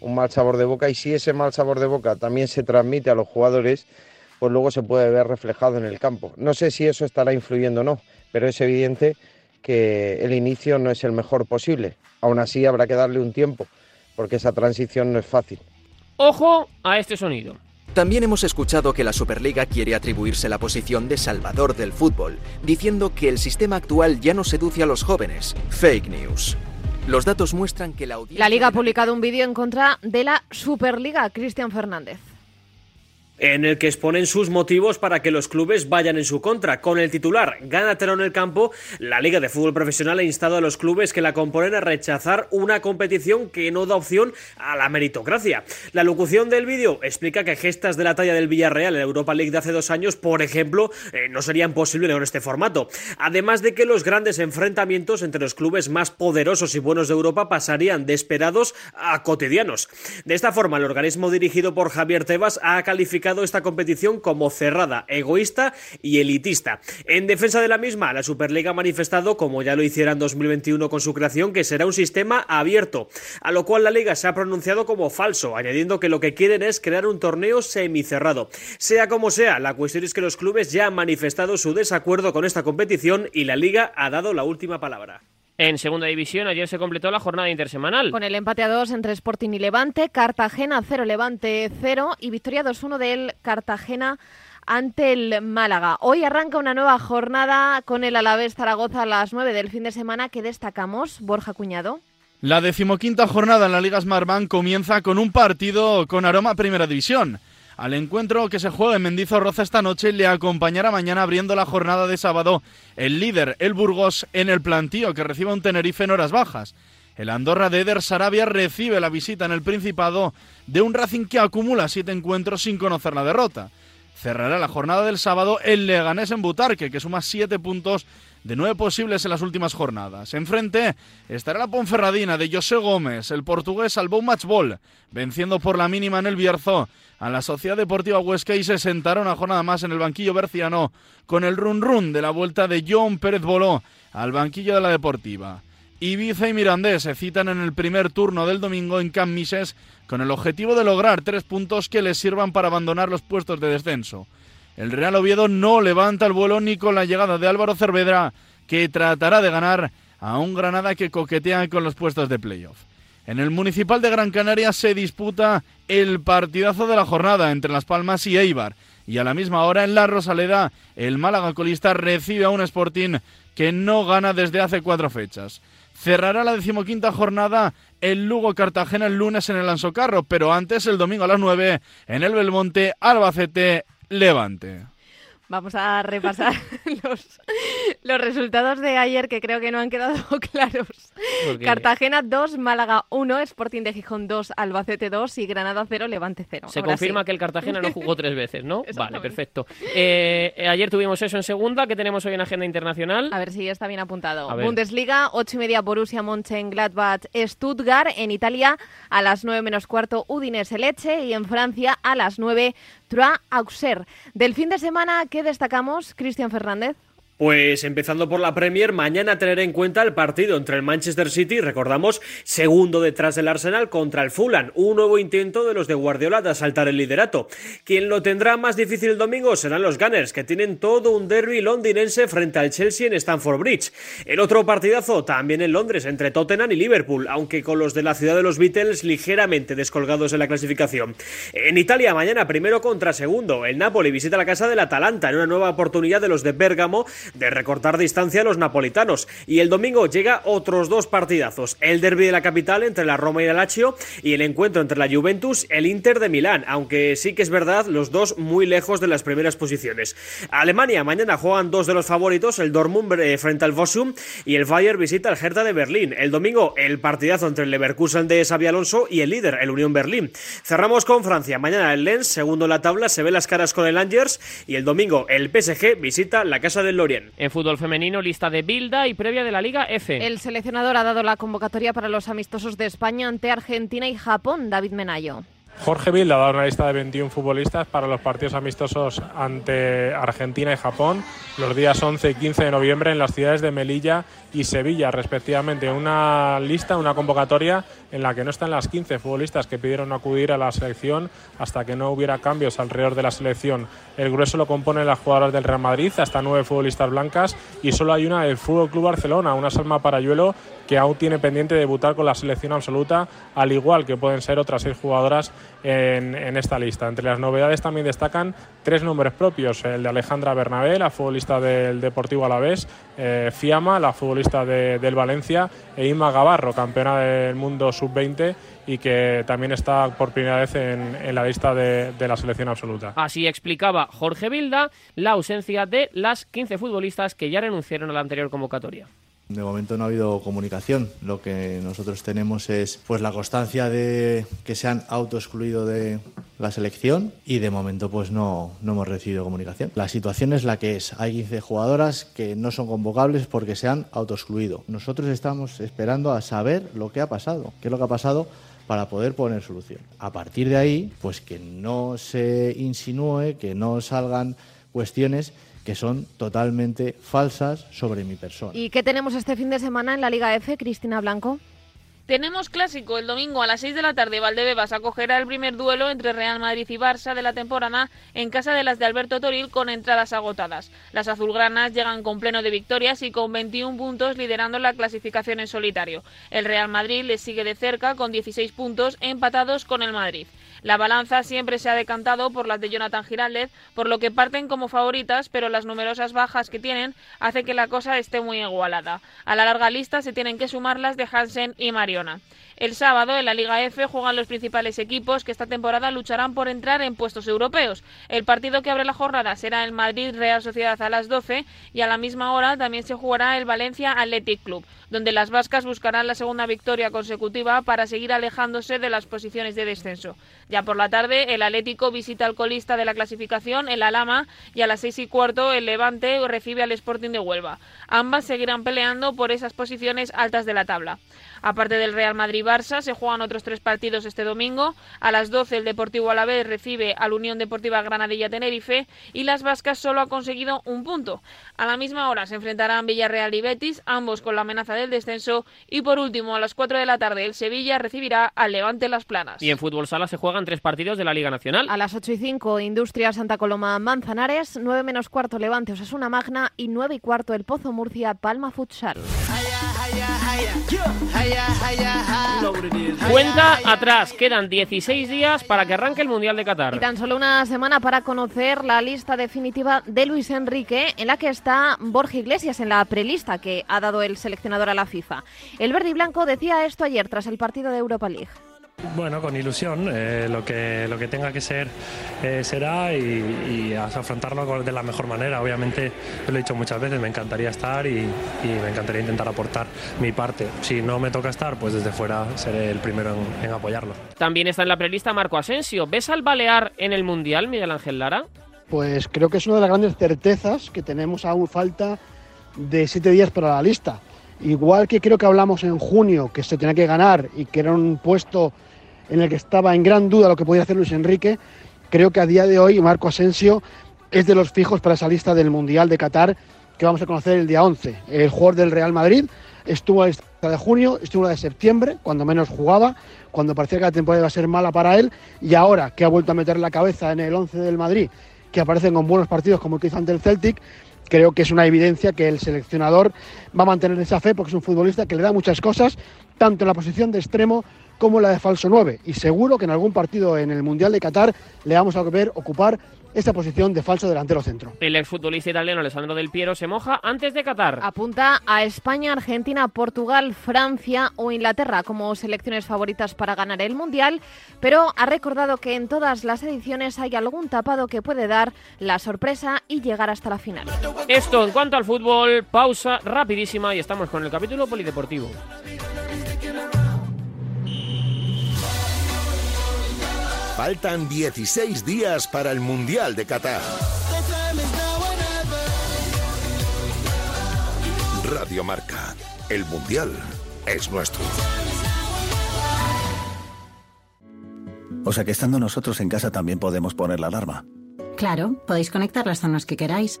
un mal sabor de boca y si ese mal sabor de boca también se transmite a los jugadores, pues luego se puede ver reflejado en el campo. No sé si eso estará influyendo o no, pero es evidente que el inicio no es el mejor posible. Aún así habrá que darle un tiempo, porque esa transición no es fácil. Ojo a este sonido. También hemos escuchado que la Superliga quiere atribuirse la posición de salvador del fútbol, diciendo que el sistema actual ya no seduce a los jóvenes. Fake news. Los datos muestran que la audiencia... La Liga ha publicado un vídeo en contra de la Superliga. Cristian Fernández en el que exponen sus motivos para que los clubes vayan en su contra. Con el titular Gánatelo en el campo, la Liga de Fútbol Profesional ha instado a los clubes que la componen a rechazar una competición que no da opción a la meritocracia. La locución del vídeo explica que gestas de la talla del Villarreal en la Europa League de hace dos años, por ejemplo, eh, no serían posibles con este formato. Además de que los grandes enfrentamientos entre los clubes más poderosos y buenos de Europa pasarían de esperados a cotidianos. De esta forma, el organismo dirigido por Javier Tebas ha calificado esta competición como cerrada, egoísta y elitista. En defensa de la misma, la Superliga ha manifestado, como ya lo hiciera en 2021 con su creación, que será un sistema abierto, a lo cual la Liga se ha pronunciado como falso, añadiendo que lo que quieren es crear un torneo semicerrado. Sea como sea, la cuestión es que los clubes ya han manifestado su desacuerdo con esta competición y la Liga ha dado la última palabra. En segunda división, ayer se completó la jornada intersemanal. Con el empate a 2 entre Sporting y Levante, Cartagena 0, Levante 0 y victoria 2-1 del Cartagena ante el Málaga. Hoy arranca una nueva jornada con el Alavés Zaragoza a las 9 del fin de semana que destacamos, Borja Cuñado. La decimoquinta jornada en la Liga Smartbank comienza con un partido con aroma a Primera División. Al encuentro que se juega en Mendizorroza esta noche le acompañará mañana abriendo la jornada de sábado el líder, el Burgos, en el plantío que recibe un Tenerife en horas bajas. El Andorra de Eder Sarabia recibe la visita en el Principado de un Racing que acumula siete encuentros sin conocer la derrota. Cerrará la jornada del sábado el Leganés en Butarque, que suma siete puntos de nueve posibles en las últimas jornadas. Enfrente estará la Ponferradina de José Gómez. El portugués salvó un matchball, venciendo por la mínima en el Bierzo a la Sociedad Deportiva Huesca y se sentará una jornada más en el banquillo berciano con el run run de la vuelta de John Pérez Boló al banquillo de la Deportiva. Ibiza y Mirandés se citan en el primer turno del domingo en Camp con el objetivo de lograr tres puntos que les sirvan para abandonar los puestos de descenso. El Real Oviedo no levanta el vuelo ni con la llegada de Álvaro Cervedra, que tratará de ganar a un Granada que coquetea con los puestos de playoff. En el Municipal de Gran Canaria se disputa el partidazo de la jornada entre Las Palmas y Eibar. Y a la misma hora en La Rosaleda, el Málaga colista recibe a un Sporting que no gana desde hace cuatro fechas. Cerrará la decimoquinta jornada el Lugo Cartagena el lunes en el Ansocarro, pero antes el domingo a las nueve en el Belmonte Albacete Levante. Vamos a repasar los, los resultados de ayer que creo que no han quedado claros. Cartagena 2, Málaga 1, Sporting de Gijón 2, Albacete 2 y Granada 0, Levante 0. Se confirma que el Cartagena no jugó tres veces, ¿no? vale, perfecto. Eh, eh, ayer tuvimos eso en segunda, que tenemos hoy en agenda internacional. A ver si está bien apuntado. Bundesliga, 8 y media Borussia Mönchengladbach, Stuttgart. En Italia, a las 9 menos cuarto, Udinese Leche. Y en Francia, a las 9, Trois Auxerre. Del fin de semana, ¿qué destacamos, Cristian Fernández? Pues empezando por la Premier, mañana tener en cuenta el partido entre el Manchester City, recordamos, segundo detrás del Arsenal contra el Fulham, un nuevo intento de los de Guardiola de asaltar el liderato. Quien lo tendrá más difícil el domingo serán los Gunners, que tienen todo un derby londinense frente al Chelsea en Stamford Bridge. El otro partidazo también en Londres entre Tottenham y Liverpool, aunque con los de la ciudad de los Beatles ligeramente descolgados en la clasificación. En Italia, mañana primero contra segundo, el Napoli visita la casa del Atalanta en una nueva oportunidad de los de Bérgamo de recortar distancia a los napolitanos. Y el domingo llega otros dos partidazos. El derby de la capital entre la Roma y el Lazio y el encuentro entre la Juventus el Inter de Milán, aunque sí que es verdad los dos muy lejos de las primeras posiciones. Alemania, mañana juegan dos de los favoritos, el Dortmund eh, frente al Vossum y el Bayern visita el Hertha de Berlín. El domingo el partidazo entre el Leverkusen de Xabi Alonso y el líder, el Unión Berlín. Cerramos con Francia. Mañana el Lens, segundo en la tabla, se ve las caras con el Angers y el domingo el PSG visita la casa del Lorient. En fútbol femenino, lista de Bilda y previa de la Liga F. El seleccionador ha dado la convocatoria para los amistosos de España ante Argentina y Japón, David Menayo. Jorge Bill ha dado una lista de 21 futbolistas para los partidos amistosos ante Argentina y Japón los días 11 y 15 de noviembre en las ciudades de Melilla y Sevilla, respectivamente. Una lista, una convocatoria en la que no están las 15 futbolistas que pidieron acudir a la selección hasta que no hubiera cambios alrededor de la selección. El grueso lo componen las jugadoras del Real Madrid, hasta nueve futbolistas blancas y solo hay una del Fútbol Club Barcelona, una Salma Parayuelo que aún tiene pendiente debutar con la selección absoluta, al igual que pueden ser otras seis jugadoras en, esta lista. Entre las novedades también destacan tres nombres propios, el de Alejandra Bernabé, la futbolista del Deportivo Alavés, eh, Fiamma, la futbolista del Valencia, e Inma Gavarro, campeona del mundo sub-20 y que también está por primera vez en, la lista de, de, la selección absoluta. Así explicaba Jorge Bilda la ausencia de las 15 futbolistas que ya renunciaron a la anterior convocatoria. De momento no ha habido comunicación. Lo que nosotros tenemos es pues la constancia de que se han autoexcluido de la selección y de momento pues no, no hemos recibido comunicación. La situación es la que es. Hay 15 jugadoras que no son convocables porque se han autoexcluido. Nosotros estamos esperando a saber lo que ha pasado. ¿Qué es lo que ha pasado? para poder poner solución. A partir de ahí, pues que no se insinúe, que no salgan cuestiones que son totalmente falsas sobre mi persona. ¿Y qué tenemos este fin de semana en la Liga F, Cristina Blanco? Tenemos clásico el domingo a las 6 de la tarde. Valdebebas acogerá el primer duelo entre Real Madrid y Barça de la temporada en casa de las de Alberto Toril con entradas agotadas. Las azulgranas llegan con pleno de victorias y con 21 puntos liderando la clasificación en solitario. El Real Madrid les sigue de cerca con 16 puntos empatados con el Madrid. La balanza siempre se ha decantado por las de Jonathan Giraldez, por lo que parten como favoritas, pero las numerosas bajas que tienen hace que la cosa esté muy igualada. A la larga lista se tienen que sumar las de Hansen y Mariona. El sábado en la Liga F juegan los principales equipos que esta temporada lucharán por entrar en puestos europeos. El partido que abre la jornada será el Madrid Real Sociedad a las 12 y a la misma hora también se jugará el Valencia Athletic Club, donde las vascas buscarán la segunda victoria consecutiva para seguir alejándose de las posiciones de descenso. Ya por la tarde el Atlético visita al colista de la clasificación, el Alama, y a las seis y cuarto el Levante recibe al Sporting de Huelva. Ambas seguirán peleando por esas posiciones altas de la tabla. Aparte del Real Madrid-Barça, se juegan otros tres partidos este domingo. A las 12 el Deportivo Alavés recibe al Unión Deportiva Granadilla-Tenerife y las Vascas solo ha conseguido un punto. A la misma hora se enfrentarán Villarreal y Betis, ambos con la amenaza del descenso. Y por último, a las 4 de la tarde el Sevilla recibirá al Levante Las Planas. Y en fútbol sala se juegan tres partidos de la Liga Nacional. A las 8 y 5, Industria Santa Coloma Manzanares, 9 menos cuarto Levante Osasuna Magna y 9 y cuarto el Pozo Murcia Palma Futsal. Cuenta atrás, quedan 16 días para que arranque el Mundial de Qatar. Y tan solo una semana para conocer la lista definitiva de Luis Enrique, en la que está Borja Iglesias en la prelista que ha dado el seleccionador a la FIFA. El verde y blanco decía esto ayer tras el partido de Europa League. Bueno, con ilusión, eh, lo, que, lo que tenga que ser eh, será y, y afrontarlo de la mejor manera. Obviamente, lo he dicho muchas veces, me encantaría estar y, y, me encantaría intentar aportar mi parte. Si no me toca estar, pues desde fuera seré el primero en, en apoyarlo. También está en la prelista Marco Asensio. ¿Ves al Balear en el Mundial, Miguel Ángel Lara? Pues creo que es una de las grandes certezas que tenemos aún falta de siete días para la lista. Igual que creo que hablamos en junio que se tenía que ganar y que era un puesto en el que estaba en gran duda lo que podía hacer Luis Enrique, creo que a día de hoy Marco Asensio es de los fijos para esa lista del Mundial de Qatar que vamos a conocer el día 11. El jugador del Real Madrid estuvo en la lista de junio, estuvo en la de septiembre, cuando menos jugaba, cuando parecía que la temporada iba a ser mala para él, y ahora que ha vuelto a meter la cabeza en el 11 del Madrid, que aparecen con buenos partidos como el que hizo ante el Celtic, creo que es una evidencia que el seleccionador va a mantener esa fe porque es un futbolista que le da muchas cosas, tanto en la posición de extremo como la de falso 9. Y seguro que en algún partido en el Mundial de Qatar le vamos a ver ocupar esta posición de falso delantero centro. El exfutbolista italiano Alessandro Del Piero se moja antes de Qatar. Apunta a España, Argentina, Portugal, Francia o Inglaterra como selecciones favoritas para ganar el Mundial, pero ha recordado que en todas las ediciones hay algún tapado que puede dar la sorpresa y llegar hasta la final. Esto en cuanto al fútbol, pausa rapidísima y estamos con el capítulo polideportivo. Faltan 16 días para el Mundial de Qatar. Radio Marca. El Mundial es nuestro. O sea que estando nosotros en casa también podemos poner la alarma. Claro, podéis conectar las zonas que queráis.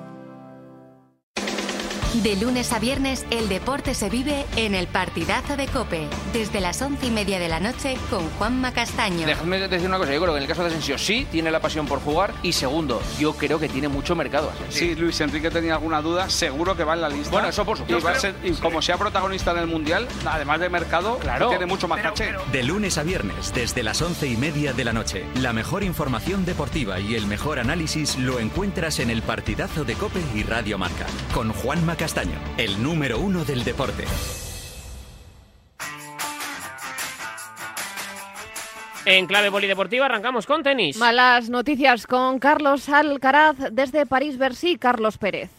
De lunes a viernes, el deporte se vive en el partidazo de Cope, desde las once y media de la noche con Juanma Castaño. Dejadme decir una cosa, yo creo que en el caso de Asensio sí tiene la pasión por jugar y segundo, yo creo que tiene mucho mercado. Asensio. Sí, Luis Enrique tenía alguna duda, seguro que va en la lista. Bueno, eso por supuesto. Y, va a ser- y como sea protagonista en el Mundial, además de mercado, Claro. tiene mucho más caché. De lunes a viernes, desde las once y media de la noche. La mejor información deportiva y el mejor análisis lo encuentras en el partidazo de Cope y Radio Marca. Con Juanma Castaño, el número uno del deporte. En clave polideportiva arrancamos con tenis. Malas noticias con Carlos Alcaraz desde París-Bercy, Carlos Pérez.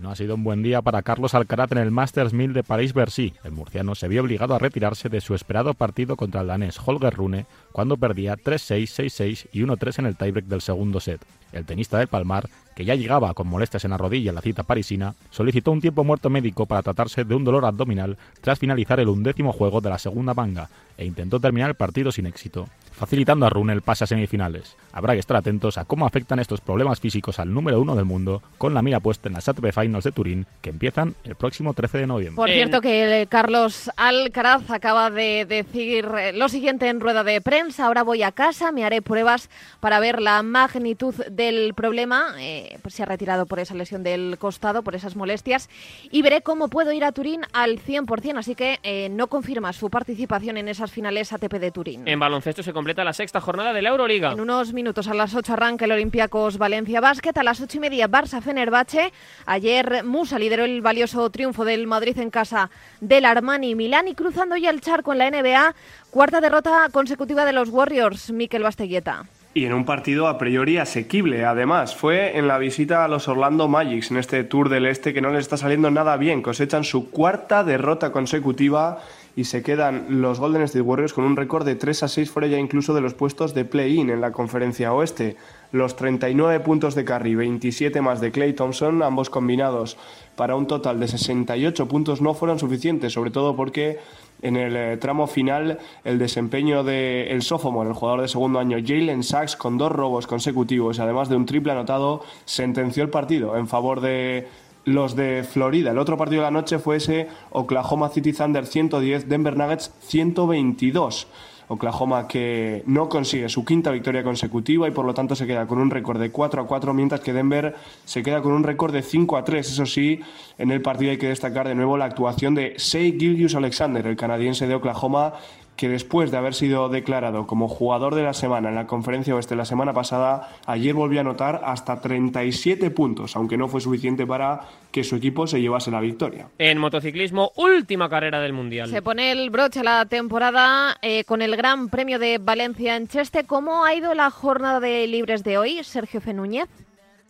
No ha sido un buen día para Carlos Alcaraz en el Masters 1000 de París-Bercy. El murciano se vio obligado a retirarse de su esperado partido contra el danés Holger Rune cuando perdía 3-6, 6-6 y 1-3 en el tiebreak del segundo set. El tenista del Palmar, que ya llegaba con molestias en la rodilla en la cita parisina, solicitó un tiempo muerto médico para tratarse de un dolor abdominal tras finalizar el undécimo juego de la segunda manga e intentó terminar el partido sin éxito, facilitando a Rune el pase a semifinales. Habrá que estar atentos a cómo afectan estos problemas físicos al número uno del mundo, con la mira puesta en las ATP Finals de Turín, que empiezan el próximo 13 de noviembre. Por cierto que Carlos Alcaraz acaba de decir eh, lo siguiente en rueda de prensa, ahora voy a casa, me haré pruebas para ver la magnitud del problema, eh, pues se ha retirado por esa lesión del costado, por esas molestias, y veré cómo puedo ir a Turín al 100%, así que eh, no confirma su participación en esas finales ATP de Turín. En baloncesto se completa la sexta jornada de la Euroliga. En unos minutos a las 8 arranca el Olympiacos Valencia Basket, a las 8 y media Barça Fenerbahce. Ayer Musa lideró el valioso triunfo del Madrid en casa del Armani Milán y cruzando ya el charco en la NBA, cuarta derrota consecutiva de los Warriors, Mikel Basteguieta. Y en un partido a priori asequible, además. Fue en la visita a los Orlando Magics, en este Tour del Este que no les está saliendo nada bien. Cosechan su cuarta derrota consecutiva y se quedan los Golden State Warriors con un récord de 3 a 6 fuera ya incluso de los puestos de play-in en la conferencia oeste. Los 39 puntos de Curry, 27 más de Clay Thompson, ambos combinados para un total de 68 puntos no fueron suficientes, sobre todo porque en el eh, tramo final el desempeño del el sophomore, el jugador de segundo año Jalen Sachs, con dos robos consecutivos, además de un triple anotado, sentenció el partido en favor de los de Florida. El otro partido de la noche fue ese Oklahoma City Thunder 110, Denver Nuggets 122. Oklahoma que no consigue su quinta victoria consecutiva y por lo tanto se queda con un récord de 4 a 4, mientras que Denver se queda con un récord de 5 a 3. Eso sí, en el partido hay que destacar de nuevo la actuación de Shea Gilgius Alexander, el canadiense de Oklahoma, que después de haber sido declarado como jugador de la semana en la conferencia oeste la semana pasada, ayer volvió a anotar hasta 37 puntos, aunque no fue suficiente para que su equipo se llevase la victoria. En motociclismo, última carrera del Mundial. Se pone el broche a la temporada eh, con el Gran Premio de Valencia en Cheste. ¿Cómo ha ido la jornada de libres de hoy, Sergio Fenúñez?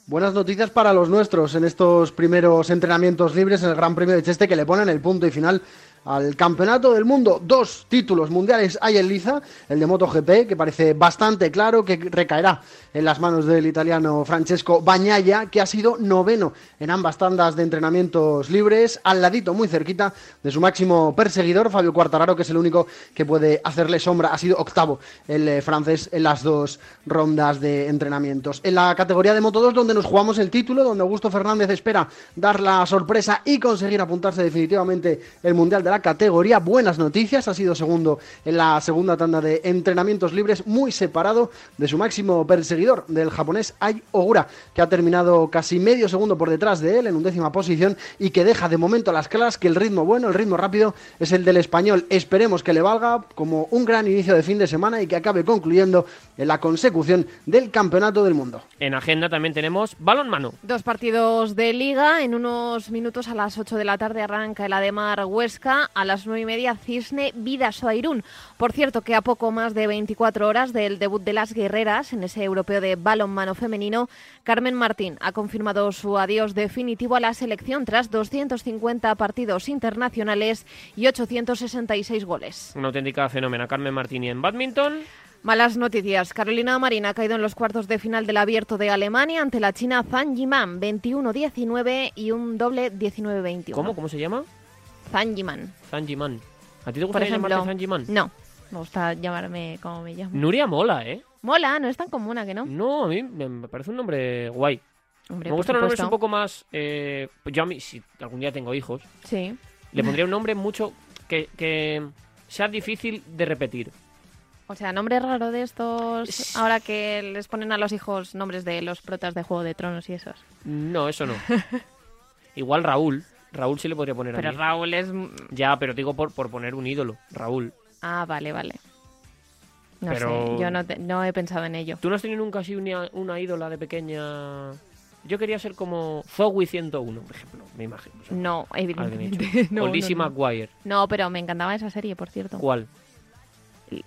Buenas noticias para los nuestros en estos primeros entrenamientos libres en el Gran Premio de Cheste que le ponen el punto y final al Campeonato del Mundo. Dos títulos mundiales hay en liza, el de MotoGP, que parece bastante claro que recaerá en las manos del italiano Francesco Bagnaia, que ha sido noveno en ambas tandas de entrenamientos libres, al ladito, muy cerquita de su máximo perseguidor, Fabio Quartararo, que es el único que puede hacerle sombra. Ha sido octavo el eh, francés en las dos rondas de entrenamientos. En la categoría de Moto 2, donde nos jugamos el título, donde Augusto Fernández espera dar la sorpresa y conseguir apuntarse definitivamente el Mundial de la categoría. Buenas noticias, ha sido segundo en la segunda tanda de entrenamientos libres, muy separado de su máximo perseguidor, del japonés Ai Ogura, que ha terminado casi medio segundo por detrás de él en undécima posición y que deja de momento a las claras que el ritmo bueno, el ritmo rápido es el del español. Esperemos que le valga como un gran inicio de fin de semana y que acabe concluyendo en la consecución del campeonato del mundo. En agenda también tenemos balonmano. Dos partidos de liga. En unos minutos a las 8 de la tarde arranca el Ademar Huesca. A las 9 y media Cisne Vidasoa Irún. Por cierto que a poco más de 24 horas del debut de las guerreras en ese europeo de balonmano femenino, Carmen Martín ha confirmado su adiós definitivo a la selección tras 250 partidos internacionales y 866 goles. Una auténtica fenómena. Carmen Martín y en badminton. Malas noticias. Carolina Marina ha caído en los cuartos de final del Abierto de Alemania ante la China Zhang Yiman, 21-19 y un doble 19-21. ¿Cómo? ¿Cómo se llama? Zhang Yiman. ¿A ti te gustaría ejemplo, llamarte Zhang Yiman? No, me gusta llamarme como me llamo. Nuria mola, ¿eh? Mola, no es tan común, ¿a que no? No, a mí me parece un nombre guay. Hombre, me gustan los nombres un poco más... eh, pues yo a mí, si algún día tengo hijos, Sí. le pondría un nombre mucho que, que sea difícil de repetir. O sea, nombre raro de estos, ahora que les ponen a los hijos nombres de los protas de Juego de Tronos y esos. No, eso no. Igual Raúl. Raúl sí le podría poner Pero a mí. Raúl es... Ya, pero digo por, por poner un ídolo. Raúl. Ah, vale, vale. No Pero- sé, yo no, te- no he pensado en ello. ¿Tú no has tenido nunca así una, una ídola de pequeña...? Yo quería ser como Zoe 101, por ejemplo, me imagino. o sea, No, evidentemente. no, o no, Lizzie no. McGuire. No, pero me encantaba esa serie, por cierto. ¿Cuál?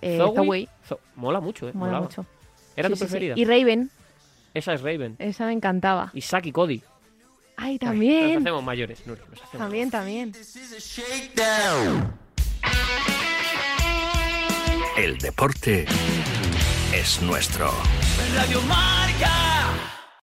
Eh. Zo- Mola mucho, ¿eh? Mola Molaba. mucho. ¿Era Sí, tu sí, sí. preferida? Y Raven, Esa es Raven. esa me encantaba. Y Saki Cody. Ay, Nos también. hacemos mayores, nos hacemos También, también. El deporte es nuestro. Radio Marca.